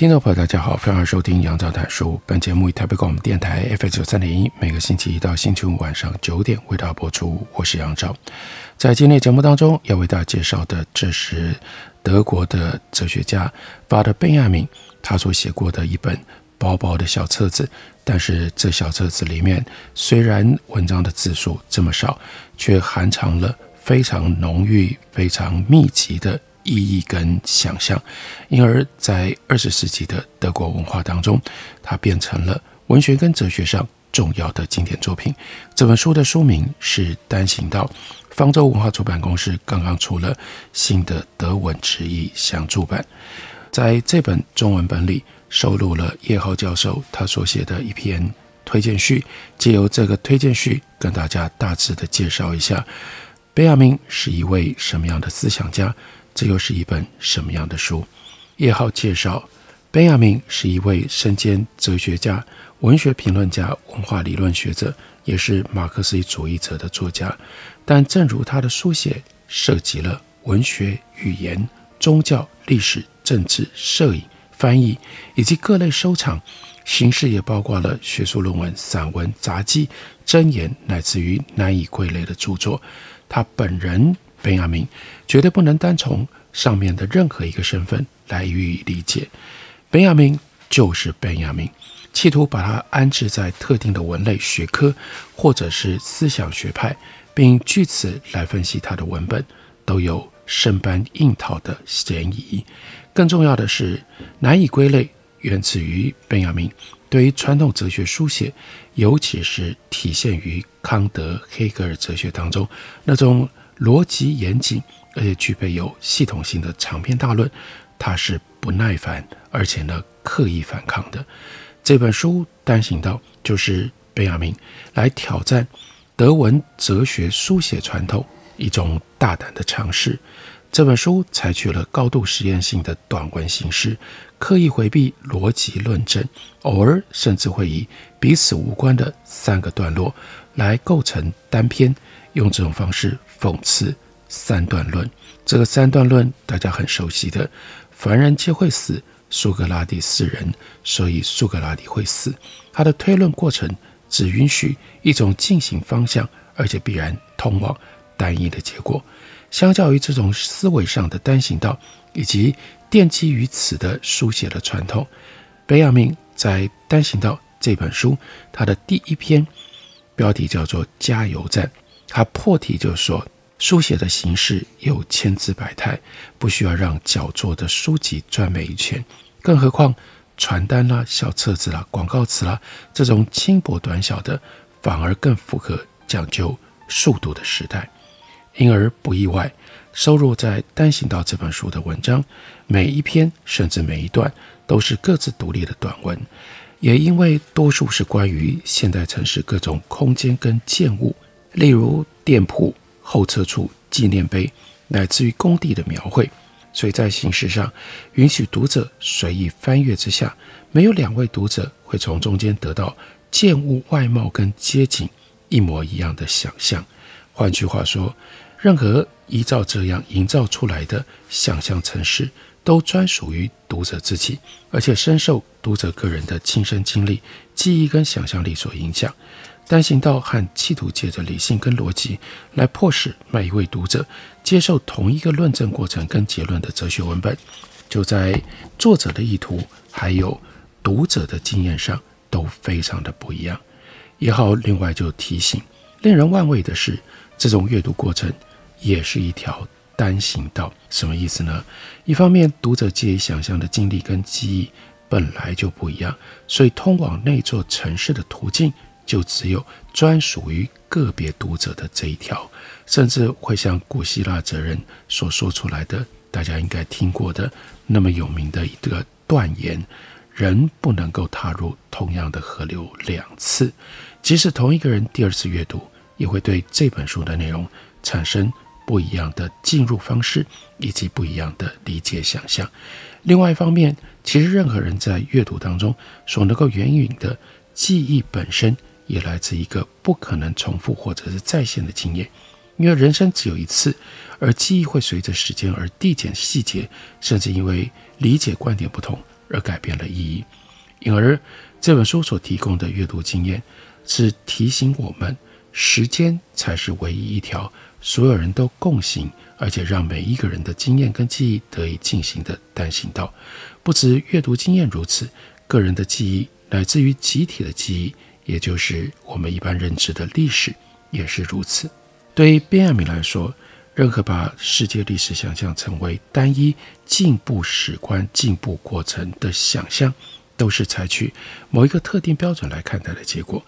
听众朋友，大家好，欢迎收听杨照谈书。本节目以台北广播电台 FM 九三点一，每个星期一到星期五晚上九点为大家播出。我是杨照，在今天节目当中要为大家介绍的，这是德国的哲学家巴德·贝亚明他所写过的一本薄薄的小册子。但是这小册子里面，虽然文章的字数这么少，却含藏了非常浓郁、非常密集的。意义跟想象，因而，在二十世纪的德国文化当中，它变成了文学跟哲学上重要的经典作品。这本书的书名是《单行道》，方舟文化出版公司刚刚出了新的德文直译详注版。在这本中文本里，收录了叶浩教授他所写的一篇推荐序，借由这个推荐序，跟大家大致的介绍一下贝亚明是一位什么样的思想家。这又是一本什么样的书？叶浩介绍，贝亚明是一位身兼哲学家、文学评论家、文化理论学者，也是马克思主义者的作家。但正如他的书写涉及了文学、语言、宗教、历史、政治、摄影、翻译以及各类收藏，形式也包括了学术论文、散文、杂记、箴言，乃至于难以归类的著作。他本人。贝亚明绝对不能单从上面的任何一个身份来予以理解。贝亚明就是贝亚明，企图把它安置在特定的文类学科或者是思想学派，并据此来分析他的文本，都有生搬硬套的嫌疑。更重要的是，难以归类，源自于贝亚明对于传统哲学书写，尤其是体现于康德、黑格尔哲学当中那种。逻辑严谨，而且具备有系统性的长篇大论，他是不耐烦，而且呢刻意反抗的。这本书《单行道》就是贝亚明来挑战德文哲学书写传统一种大胆的尝试。这本书采取了高度实验性的短文形式，刻意回避逻辑论证，偶尔甚至会以彼此无关的三个段落来构成单篇。用这种方式讽刺三段论，这个三段论大家很熟悉的，凡人皆会死，苏格拉底是人，所以苏格拉底会死。他的推论过程只允许一种进行方向，而且必然通往单一的结果。相较于这种思维上的单行道，以及奠基于此的书写的传统，贝亚明在《单行道》这本书，他的第一篇标题叫做“加油站”。他破题就说，书写的形式有千姿百态，不需要让脚做的书籍专美一圈，更何况传单啦、小册子啦、广告词啦，这种轻薄短小的，反而更符合讲究速度的时代。因而不意外，收入在《单行道》这本书的文章，每一篇甚至每一段都是各自独立的短文，也因为多数是关于现代城市各种空间跟建物。例如店铺、候车处、纪念碑，乃至于工地的描绘，所以在形式上允许读者随意翻阅之下，没有两位读者会从中间得到建物外貌跟街景一模一样的想象。换句话说，任何依照这样营造出来的想象城市，都专属于读者自己，而且深受读者个人的亲身经历、记忆跟想象力所影响。单行道和企图借着理性跟逻辑来迫使每一位读者接受同一个论证过程跟结论的哲学文本，就在作者的意图还有读者的经验上都非常的不一样。也好另外就提醒，令人万味的是，这种阅读过程也是一条单行道。什么意思呢？一方面，读者借以想象的经历跟记忆本来就不一样，所以通往那座城市的途径。就只有专属于个别读者的这一条，甚至会像古希腊哲人所说出来的，大家应该听过的那么有名的一个断言：人不能够踏入同样的河流两次，即使同一个人第二次阅读，也会对这本书的内容产生不一样的进入方式以及不一样的理解想象。另外一方面，其实任何人在阅读当中所能够援引的记忆本身，也来自一个不可能重复或者是再现的经验。因为人生只有一次，而记忆会随着时间而递减细节，甚至因为理解观点不同而改变了意义。因而这本书所提供的阅读经验，是提醒我们，时间才是唯一一条。所有人都共行，而且让每一个人的经验跟记忆得以进行的单行道。不止阅读经验如此，个人的记忆乃至于集体的记忆，也就是我们一般认知的历史，也是如此。对于边亚明来说，任何把世界历史想象成为单一进步史观、进步过程的想象，都是采取某一个特定标准来看待的结果，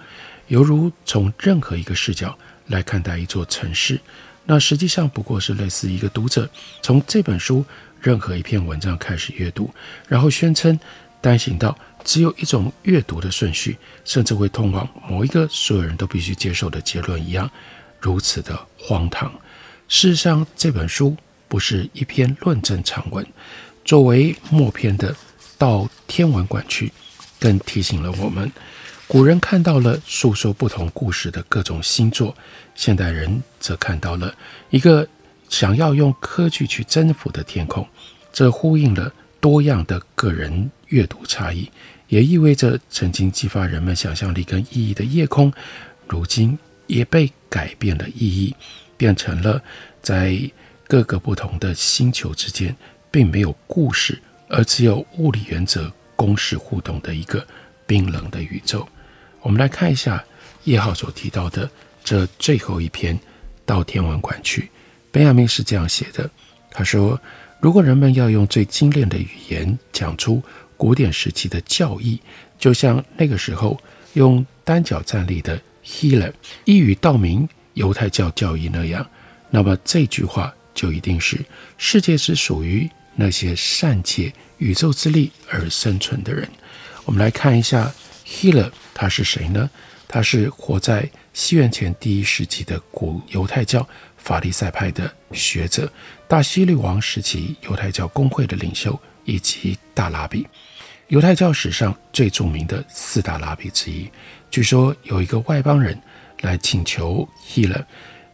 犹如从任何一个视角。来看待一座城市，那实际上不过是类似一个读者从这本书任何一篇文章开始阅读，然后宣称单行道只有一种阅读的顺序，甚至会通往某一个所有人都必须接受的结论一样，如此的荒唐。事实上，这本书不是一篇论证长文，作为末篇的到天文馆去，更提醒了我们。古人看到了诉说不同故事的各种星座，现代人则看到了一个想要用科技去征服的天空。这呼应了多样的个人阅读差异，也意味着曾经激发人们想象力跟意义的夜空，如今也被改变了意义，变成了在各个不同的星球之间，并没有故事，而只有物理原则公式互动的一个冰冷的宇宙。我们来看一下叶浩所提到的这最后一篇，到天文馆去。本雅明是这样写的：他说，如果人们要用最精炼的语言讲出古典时期的教义，就像那个时候用单脚站立的 Hillel 一语道明犹太教教义那样，那么这句话就一定是世界是属于那些善解宇宙之力而生存的人。我们来看一下。Hillel 他是谁呢？他是活在西元前第一世纪的古犹太教法利赛派的学者，大希律王时期犹太教公会的领袖以及大拉比，犹太教史上最著名的四大拉比之一。据说有一个外邦人来请求 Hillel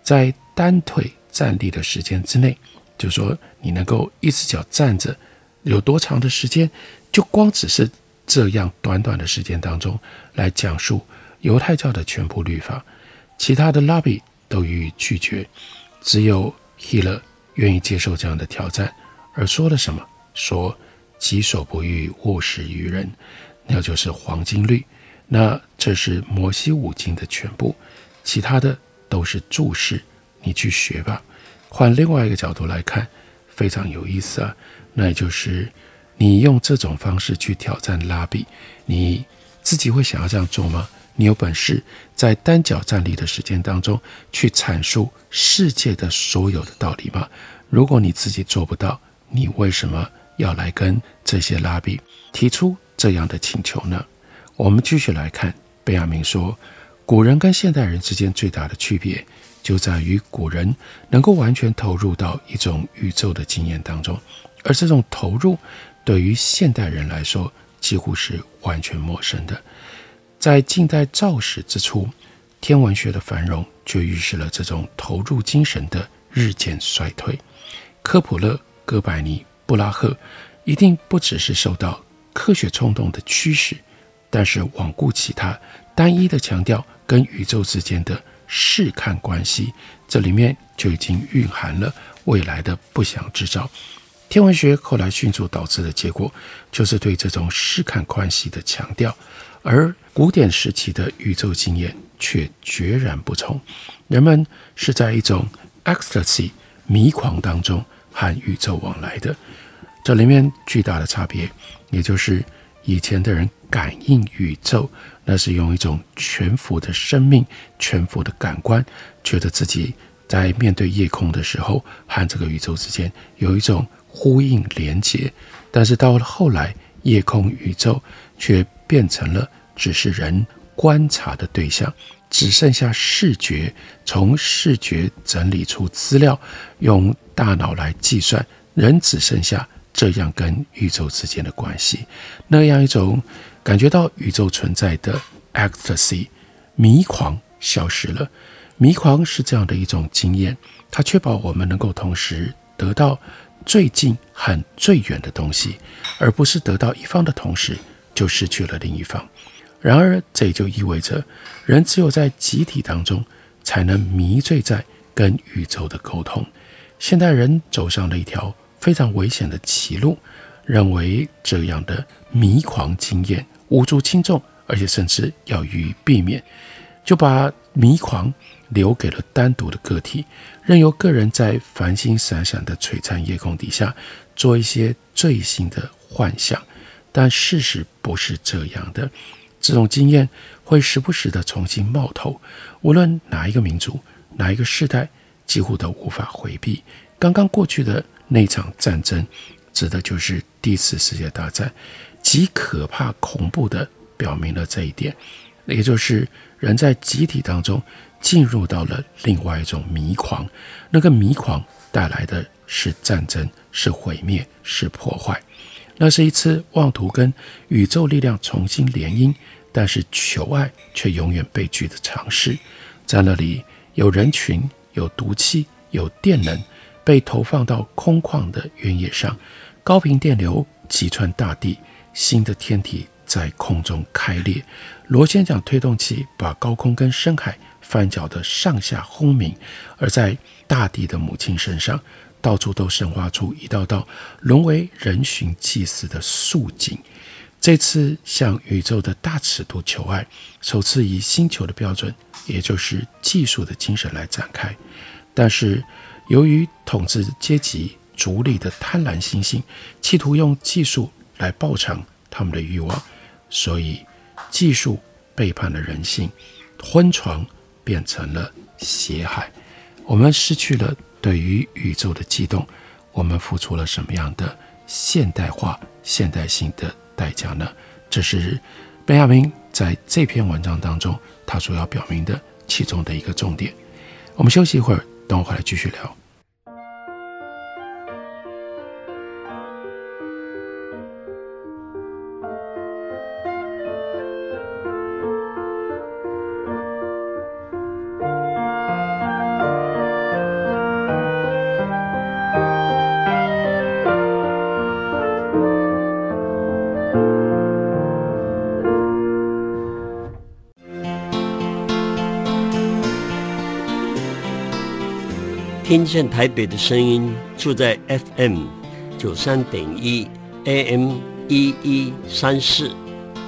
在单腿站立的时间之内，就说你能够一只脚站着有多长的时间，就光只是。这样短短的时间当中来讲述犹太教的全部律法，其他的拉比都予以拒绝，只有希勒愿意接受这样的挑战，而说了什么？说己所不欲，勿施于人，那就是黄金律。那这是摩西五经的全部，其他的都是注释，你去学吧。换另外一个角度来看，非常有意思啊，那也就是。你用这种方式去挑战拉比，你自己会想要这样做吗？你有本事在单脚站立的时间当中去阐述世界的所有的道理吗？如果你自己做不到，你为什么要来跟这些拉比提出这样的请求呢？我们继续来看，贝亚明说，古人跟现代人之间最大的区别就在于古人能够完全投入到一种宇宙的经验当中，而这种投入。对于现代人来说，几乎是完全陌生的。在近代造史之初，天文学的繁荣就预示了这种投入精神的日渐衰退。科普勒、哥白尼、布拉赫一定不只是受到科学冲动的驱使，但是罔顾其他，单一的强调跟宇宙之间的试看关系，这里面就已经蕴含了未来的不祥之兆。天文学后来迅速导致的结果，就是对这种试看关系的强调，而古典时期的宇宙经验却决然不同。人们是在一种 ecstasy 迷狂当中和宇宙往来的，这里面巨大的差别，也就是以前的人感应宇宙，那是用一种全幅的生命、全幅的感官，觉得自己在面对夜空的时候，和这个宇宙之间有一种呼应连接。但是到了后来，夜空宇宙却变成了只是人观察的对象，只剩下视觉，从视觉整理出资料，用大脑来计算，人只剩下这样跟宇宙之间的关系，那样一种。感觉到宇宙存在的 ecstasy 迷狂消失了。迷狂是这样的一种经验，它确保我们能够同时得到最近和最远的东西，而不是得到一方的同时就失去了另一方。然而，这也就意味着人只有在集体当中才能迷醉在跟宇宙的沟通。现代人走上了一条非常危险的歧路，认为这样的迷狂经验。无足轻重，而且甚至要予以避免，就把迷狂留给了单独的个体，任由个人在繁星闪闪的璀璨夜空底下做一些最新的幻想。但事实不是这样的，这种经验会时不时地重新冒头，无论哪一个民族、哪一个时代，几乎都无法回避。刚刚过去的那场战争，指的就是第一次世界大战。极可怕、恐怖地表明了这一点，也就是人在集体当中进入到了另外一种迷狂，那个迷狂带来的是战争、是毁灭、是破坏。那是一次妄图跟宇宙力量重新联姻，但是求爱却永远被拒的尝试。在那里，有人群、有毒气、有电能被投放到空旷的原野上，高频电流击穿大地。新的天体在空中开裂，螺旋桨推动器把高空跟深海翻搅得上下轰鸣，而在大地的母亲身上，到处都生发出一道道沦为人寻祭祀的素景。这次向宇宙的大尺度求爱，首次以星球的标准，也就是技术的精神来展开。但是，由于统治阶级逐利的贪婪心性，企图用技术。来报偿他们的欲望，所以技术背叛了人性，昏床变成了血海。我们失去了对于宇宙的激动，我们付出了什么样的现代化、现代性的代价呢？这是本雅明在这篇文章当中他所要表明的其中的一个重点。我们休息一会儿，等我回来继续聊。听见台北的声音，住在 FM 九三点一 AM 一一三四。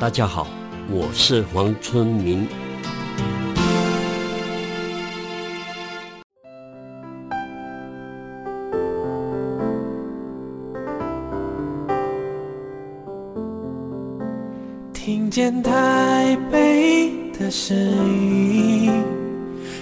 大家好，我是黄春明。听见台北的声音。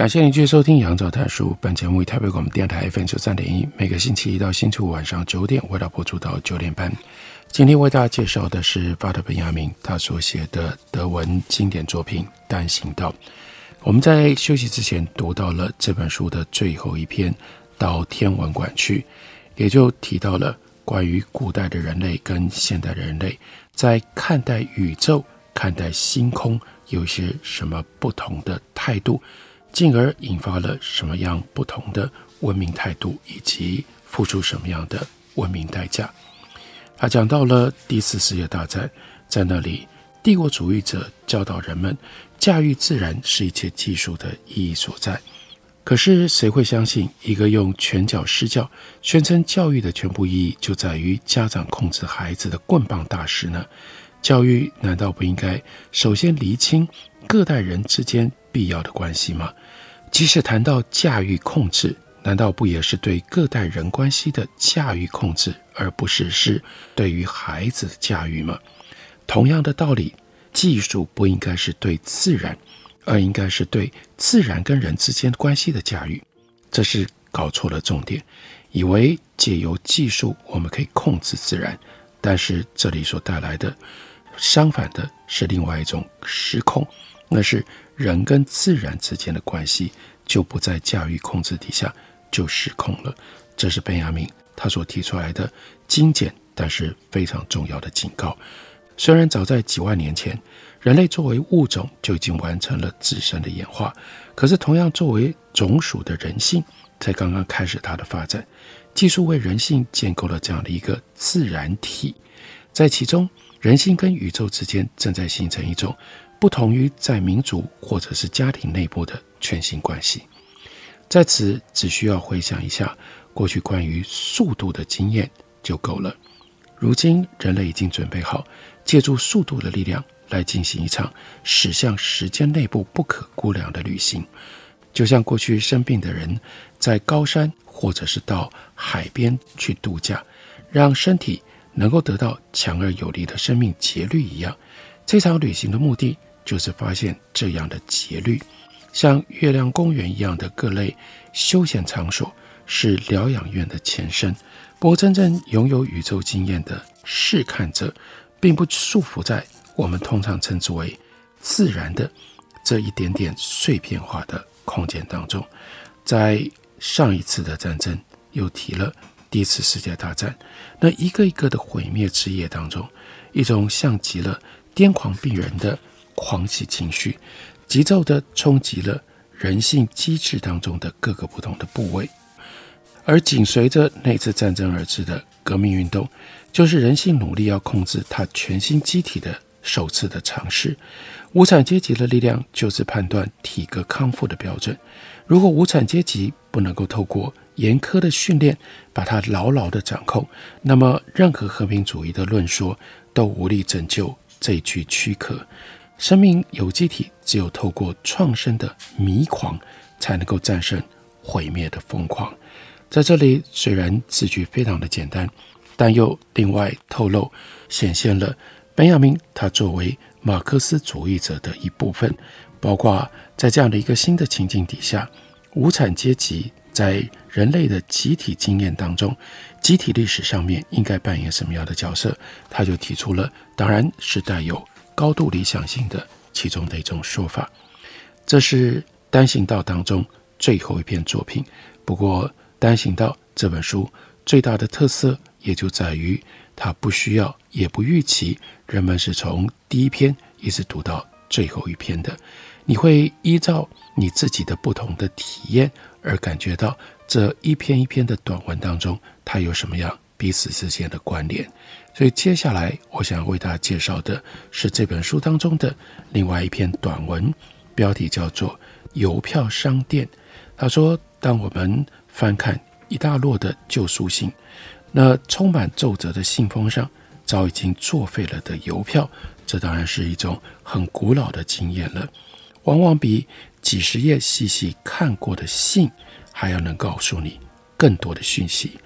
感谢您继续收听《杨照谈书》。本节目以台北广播电台 FM 九三点一，每个星期一到星期五晚上九点，为大家播出到九点半。今天为大家介绍的是巴特·本雅明他所写的德文经典作品《单行道》。我们在休息之前读到了这本书的最后一篇《到天文馆去》，也就提到了关于古代的人类跟现代的人类在看待宇宙、看待星空有一些什么不同的态度。进而引发了什么样不同的文明态度，以及付出什么样的文明代价？他讲到了第四世界大战，在那里，帝国主义者教导人们驾驭自然是一切技术的意义所在。可是，谁会相信一个用拳脚施教，宣称教育的全部意义就在于家长控制孩子的棍棒大师呢？教育难道不应该首先厘清各代人之间必要的关系吗？即使谈到驾驭控制，难道不也是对各代人关系的驾驭控制，而不是是对于孩子的驾驭吗？同样的道理，技术不应该是对自然，而应该是对自然跟人之间关系的驾驭。这是搞错了重点，以为借由技术我们可以控制自然，但是这里所带来的相反的是另外一种失控，那是人跟自然之间的关系就不在驾驭控制底下。就失控了，这是本雅明他所提出来的精简但是非常重要的警告。虽然早在几万年前，人类作为物种就已经完成了自身的演化，可是同样作为种属的人性，才刚刚开始它的发展。技术为人性建构了这样的一个自然体，在其中，人性跟宇宙之间正在形成一种不同于在民族或者是家庭内部的全新关系。在此，只需要回想一下过去关于速度的经验就够了。如今，人类已经准备好借助速度的力量来进行一场驶向时间内部不可估量的旅行。就像过去生病的人在高山或者是到海边去度假，让身体能够得到强而有力的生命节律一样。这场旅行的目的就是发现这样的节律。像月亮公园一样的各类休闲场所是疗养院的前身。不过，真正拥有宇宙经验的试看者，并不束缚在我们通常称之为自然的这一点点碎片化的空间当中。在上一次的战争又提了第一次世界大战，那一个一个的毁灭之夜当中，一种像极了癫狂病人的狂喜情绪。急骤地冲击了人性机制当中的各个不同的部位，而紧随着那次战争而至的革命运动，就是人性努力要控制它全新机体的首次的尝试。无产阶级的力量就是判断体格康复的标准。如果无产阶级不能够透过严苛的训练把它牢牢地掌控，那么任何和平主义的论说都无力拯救这具躯壳。生命有机体只有透过创生的迷狂，才能够战胜毁灭的疯狂。在这里，虽然字句非常的简单，但又另外透露显现了本雅明他作为马克思主义者的一部分，包括在这样的一个新的情境底下，无产阶级在人类的集体经验当中，集体历史上面应该扮演什么样的角色？他就提出了，当然是带有。高度理想性的其中的一种说法，这是单行道当中最后一篇作品。不过，单行道这本书最大的特色也就在于，它不需要也不预期人们是从第一篇一直读到最后一篇的。你会依照你自己的不同的体验而感觉到这一篇一篇的短文当中，它有什么样彼此之间的关联。所以接下来，我想为大家介绍的是这本书当中的另外一篇短文，标题叫做《邮票商店》。他说：“当我们翻看一大摞的旧书信，那充满皱褶的信封上早已经作废了的邮票，这当然是一种很古老的经验了。往往比几十页细细看过的信还要能告诉你更多的讯息。”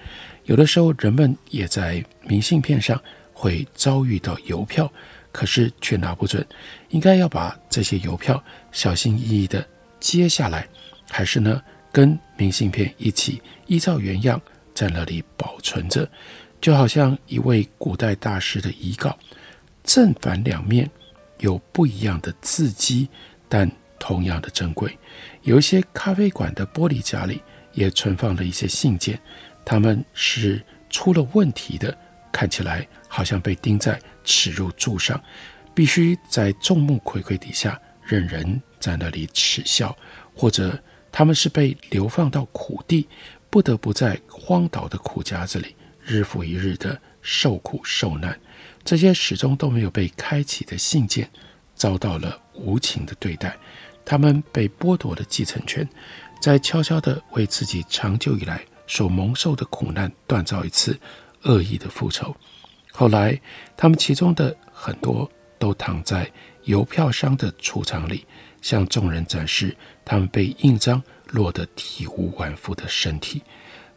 有的时候，人们也在明信片上会遭遇到邮票，可是却拿不准，应该要把这些邮票小心翼翼地接下来，还是呢跟明信片一起依照原样在那里保存着，就好像一位古代大师的遗稿，正反两面有不一样的字迹，但同样的珍贵。有一些咖啡馆的玻璃架里也存放了一些信件。他们是出了问题的，看起来好像被钉在耻辱柱上，必须在众目睽睽底下任人在那里耻笑；或者他们是被流放到苦地，不得不在荒岛的苦夹子里日复一日的受苦受难。这些始终都没有被开启的信件，遭到了无情的对待。他们被剥夺了继承权，在悄悄地为自己长久以来所蒙受的苦难锻造一次恶意的复仇。后来，他们其中的很多都躺在邮票商的储藏里，向众人展示他们被印章落得体无完肤的身体。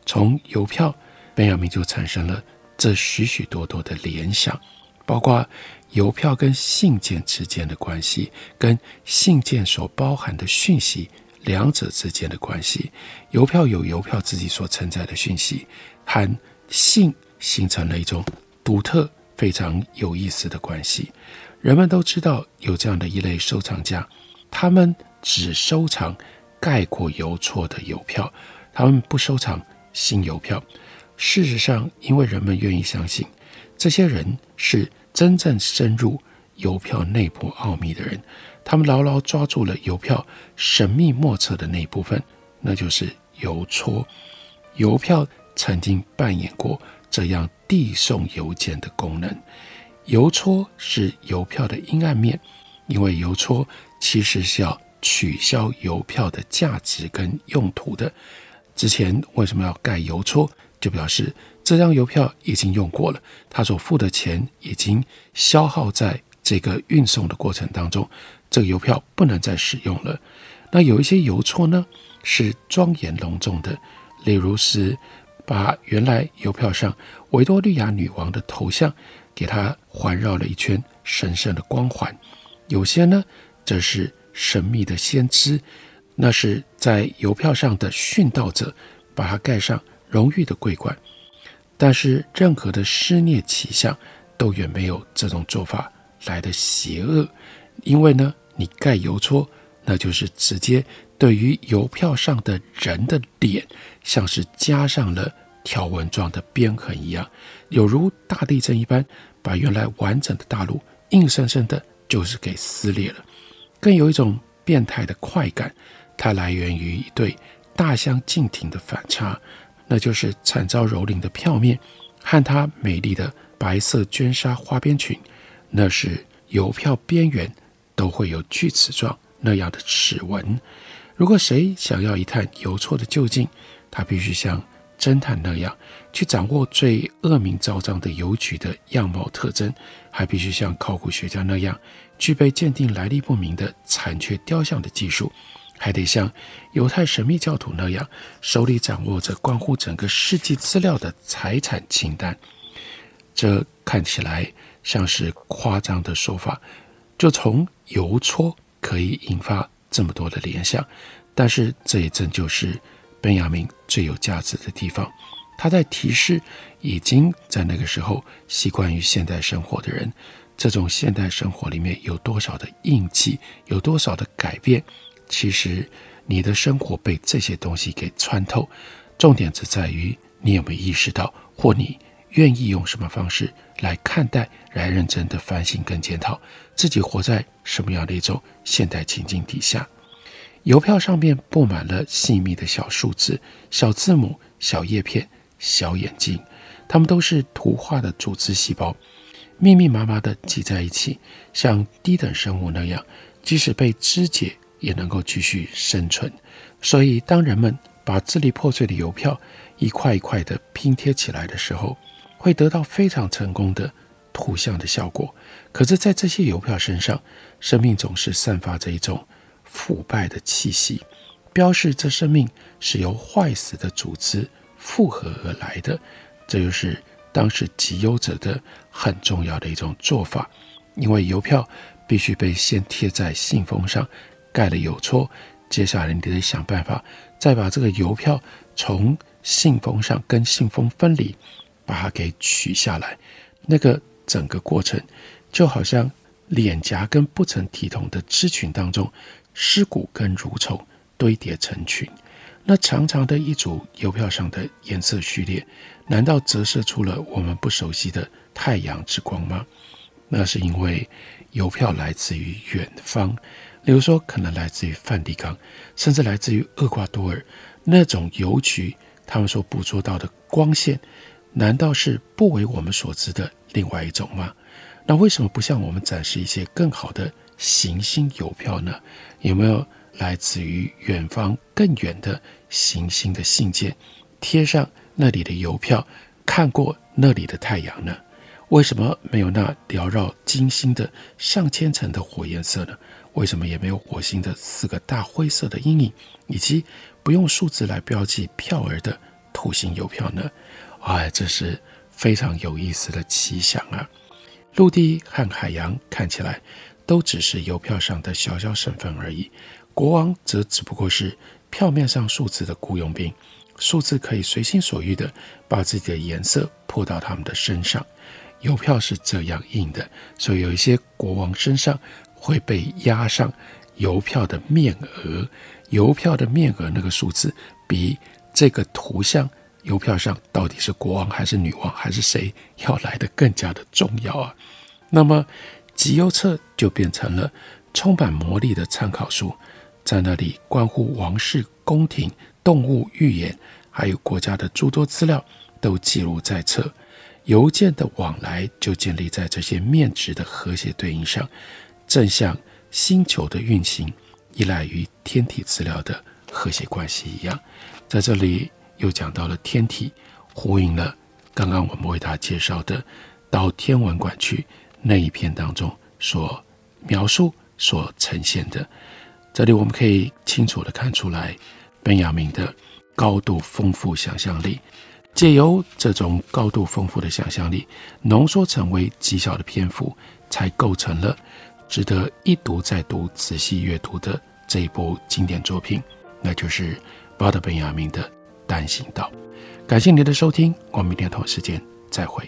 从邮票，本雅明就产生了这许许多多的联想。包括邮票跟信件之间的关系，跟信件所包含的讯息两者之间的关系。邮票有邮票自己所承载的讯息，和信形成了一种独特、非常有意思的关系。人们都知道有这样的一类收藏家，他们只收藏盖过邮戳的邮票，他们不收藏新邮票。事实上，因为人们愿意相信。这些人是真正深入邮票内部奥秘的人，他们牢牢抓住了邮票神秘莫测的那一部分，那就是邮戳。邮票曾经扮演过这样递送邮件的功能。邮戳是邮票的阴暗面，因为邮戳其实是要取消邮票的价值跟用途的。之前为什么要盖邮戳？就表示。这张邮票已经用过了，他所付的钱已经消耗在这个运送的过程当中，这个邮票不能再使用了。那有一些邮戳呢，是庄严隆重的，例如是把原来邮票上维多利亚女王的头像给它环绕了一圈神圣的光环；有些呢，则是神秘的先知，那是在邮票上的殉道者，把它盖上荣誉的桂冠。但是，任何的施虐倾向都远没有这种做法来的邪恶，因为呢，你盖邮戳，那就是直接对于邮票上的人的脸，像是加上了条纹状的边痕一样，有如大地震一般，把原来完整的大陆硬生生的就是给撕裂了。更有一种变态的快感，它来源于一对大相径庭的反差。那就是惨遭蹂躏的票面，和它美丽的白色绢纱花边裙，那是邮票边缘都会有锯齿状那样的齿纹。如果谁想要一探邮戳的究竟，他必须像侦探那样去掌握最恶名昭彰的邮局的样貌特征，还必须像考古学家那样具备鉴定来历不明的残缺雕像的技术。还得像犹太神秘教徒那样，手里掌握着关乎整个世纪资料的财产清单。这看起来像是夸张的说法，就从邮戳可以引发这么多的联想。但是这也正就是本雅明最有价值的地方，他在提示已经在那个时候习惯于现代生活的人，这种现代生活里面有多少的印记，有多少的改变。其实，你的生活被这些东西给穿透，重点只在于你有没有意识到，或你愿意用什么方式来看待，来认真的反省跟检讨自己活在什么样的一种现代情境底下。邮票上面布满了细密的小数字、小字母、小叶片、小眼睛，它们都是图画的组织细胞，密密麻麻地挤在一起，像低等生物那样，即使被肢解。也能够继续生存，所以当人们把支离破碎的邮票一块一块的拼贴起来的时候，会得到非常成功的图像的效果。可是，在这些邮票身上，生命总是散发着一种腐败的气息，标示这生命是由坏死的组织复合而来的。这就是当时集邮者的很重要的一种做法，因为邮票必须被先贴在信封上。盖了邮戳，接下来你得想办法再把这个邮票从信封上跟信封分离，把它给取下来。那个整个过程就好像脸颊跟不成体统的织裙当中，尸骨跟蠕虫堆叠成群。那长长的一组邮票上的颜色序列，难道折射出了我们不熟悉的太阳之光吗？那是因为邮票来自于远方。比如说，可能来自于梵蒂冈，甚至来自于厄瓜多尔那种邮局，他们所捕捉到的光线，难道是不为我们所知的另外一种吗？那为什么不向我们展示一些更好的行星邮票呢？有没有来自于远方更远的行星的信件，贴上那里的邮票，看过那里的太阳呢？为什么没有那缭绕金星的上千层的火焰色呢？为什么也没有火星的四个大灰色的阴影，以及不用数字来标记票儿的土星邮票呢？哎，这是非常有意思的奇想啊！陆地和海洋看起来都只是邮票上的小小省份而已，国王则只不过是票面上数字的雇佣兵，数字可以随心所欲地把自己的颜色泼到他们的身上。邮票是这样印的，所以有一些国王身上会被压上邮票的面额，邮票的面额那个数字比这个图像邮票上到底是国王还是女王还是谁要来的更加的重要啊。那么集邮册就变成了充满魔力的参考书，在那里关乎王室、宫廷、动物、寓言，还有国家的诸多资料都记录在册。邮件的往来就建立在这些面值的和谐对应上，正像星球的运行依赖于天体资料的和谐关系一样。在这里又讲到了天体，呼应了刚刚我们为大家介绍的到天文馆去那一篇当中所描述、所呈现的。这里我们可以清楚地看出来，本雅明的高度丰富想象力。借由这种高度丰富的想象力，浓缩成为极小的篇幅，才构成了值得一读再读、仔细阅读的这一部经典作品，那就是巴德本雅明的《单行道》。感谢您的收听，我们明天同一时间再会。